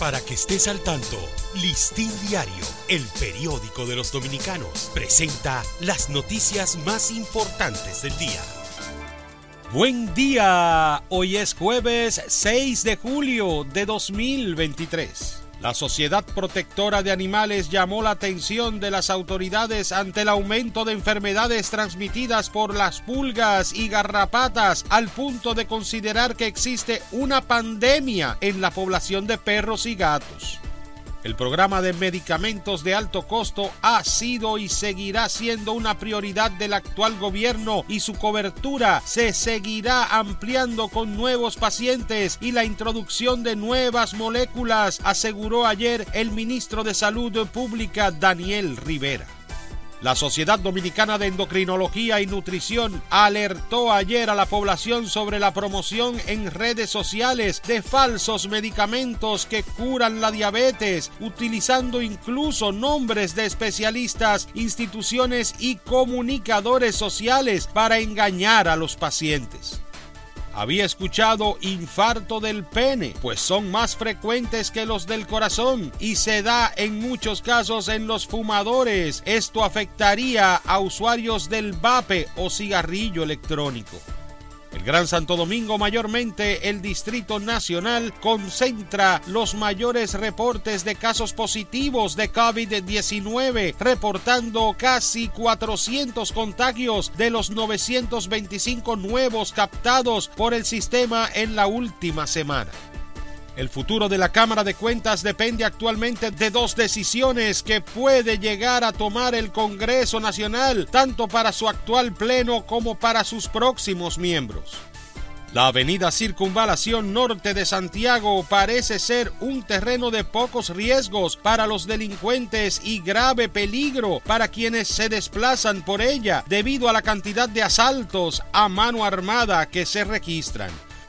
Para que estés al tanto, Listín Diario, el periódico de los dominicanos, presenta las noticias más importantes del día. Buen día, hoy es jueves 6 de julio de 2023. La Sociedad Protectora de Animales llamó la atención de las autoridades ante el aumento de enfermedades transmitidas por las pulgas y garrapatas al punto de considerar que existe una pandemia en la población de perros y gatos. El programa de medicamentos de alto costo ha sido y seguirá siendo una prioridad del actual gobierno y su cobertura se seguirá ampliando con nuevos pacientes y la introducción de nuevas moléculas, aseguró ayer el ministro de Salud Pública Daniel Rivera. La Sociedad Dominicana de Endocrinología y Nutrición alertó ayer a la población sobre la promoción en redes sociales de falsos medicamentos que curan la diabetes, utilizando incluso nombres de especialistas, instituciones y comunicadores sociales para engañar a los pacientes. Había escuchado infarto del pene, pues son más frecuentes que los del corazón y se da en muchos casos en los fumadores. Esto afectaría a usuarios del vape o cigarrillo electrónico. El Gran Santo Domingo, mayormente el Distrito Nacional, concentra los mayores reportes de casos positivos de COVID-19, reportando casi 400 contagios de los 925 nuevos captados por el sistema en la última semana. El futuro de la Cámara de Cuentas depende actualmente de dos decisiones que puede llegar a tomar el Congreso Nacional, tanto para su actual pleno como para sus próximos miembros. La avenida Circunvalación Norte de Santiago parece ser un terreno de pocos riesgos para los delincuentes y grave peligro para quienes se desplazan por ella debido a la cantidad de asaltos a mano armada que se registran.